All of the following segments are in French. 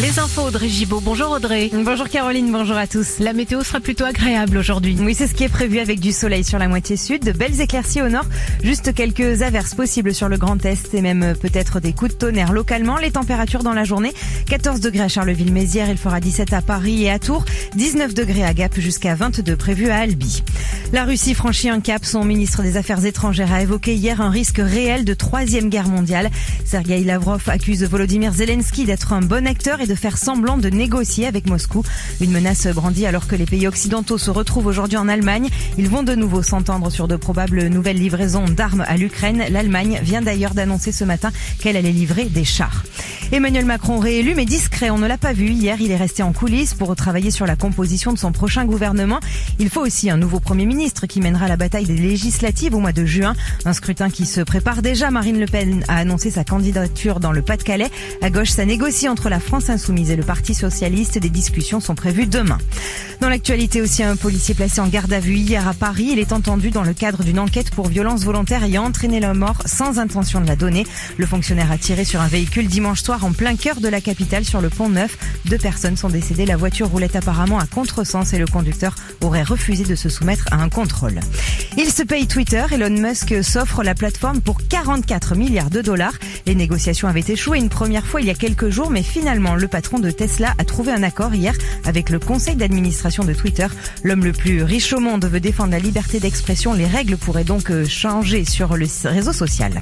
Les infos Audrey Gibaud. Bonjour Audrey. Bonjour Caroline, bonjour à tous. La météo sera plutôt agréable aujourd'hui. Oui, c'est ce qui est prévu avec du soleil sur la moitié sud, de belles éclaircies au nord, juste quelques averses possibles sur le Grand Est et même peut-être des coups de tonnerre localement. Les températures dans la journée, 14 degrés à Charleville-Mézières, il fera 17 à Paris et à Tours, 19 degrés à Gap jusqu'à 22 prévus à Albi. La Russie franchit un cap. Son ministre des Affaires étrangères a évoqué hier un risque réel de troisième guerre mondiale. Sergei Lavrov accuse Volodymyr Zelensky d'être un bon acteur et de faire semblant de négocier avec Moscou. Une menace brandie alors que les pays occidentaux se retrouvent aujourd'hui en Allemagne. Ils vont de nouveau s'entendre sur de probables nouvelles livraisons d'armes à l'Ukraine. L'Allemagne vient d'ailleurs d'annoncer ce matin qu'elle allait livrer des chars. Emmanuel Macron réélu mais discret, on ne l'a pas vu. Hier, il est resté en coulisses pour travailler sur la composition de son prochain gouvernement. Il faut aussi un nouveau Premier ministre qui mènera la bataille des législatives au mois de juin. Un scrutin qui se prépare déjà. Marine Le Pen a annoncé sa candidature dans le Pas-de-Calais. À gauche, ça négocie entre la France insoumise et le Parti socialiste. Des discussions sont prévues demain. Dans l'actualité aussi, un policier placé en garde à vue hier à Paris. Il est entendu dans le cadre d'une enquête pour violence volontaire ayant entraîné la mort sans intention de la donner. Le fonctionnaire a tiré sur un véhicule dimanche soir en plein cœur de la capitale sur le pont Neuf. Deux personnes sont décédées. La voiture roulait apparemment à contresens et le conducteur aurait refusé de se soumettre à un contrôle. Il se paye Twitter. Elon Musk s'offre la plateforme pour 44 milliards de dollars. Les négociations avaient échoué une première fois il y a quelques jours, mais finalement, le patron de Tesla a trouvé un accord hier avec le conseil d'administration de Twitter. L'homme le plus riche au monde veut défendre la liberté d'expression. Les règles pourraient donc changer sur le réseau social.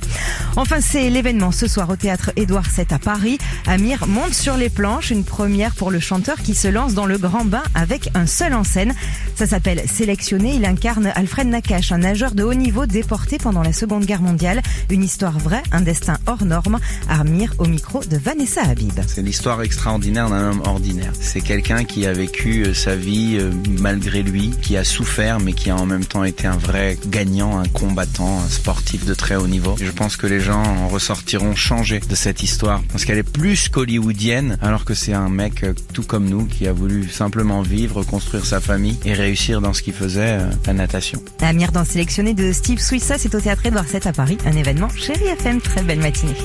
Enfin, c'est l'événement ce soir au théâtre Édouard VII à Paris. Amir monte sur les planches, une première pour le chanteur qui se lance dans le grand bain avec un seul en scène. Ça s'appelle Sélectionné. Il incarne Alfred Nakache, un nageur de haut niveau déporté pendant la Seconde Guerre mondiale. Une histoire vraie, un destin hors norme. Amir au micro de Vanessa Habib. C'est l'histoire extraordinaire d'un homme ordinaire. C'est quelqu'un qui a vécu sa vie malgré lui, qui a souffert mais qui a en même temps été un vrai gagnant, un combattant, un sportif de très haut niveau. Je pense que les gens en ressortiront changés de cette histoire parce qu'elle est plus qu'hollywoodienne alors que c'est un mec tout comme nous qui a voulu simplement vivre, construire sa famille et réussir dans ce qu'il faisait, la natation. Amir dans sélectionné de Steve c'est au théâtre Edouard VII à Paris, un événement chez FM. Très belle matinée.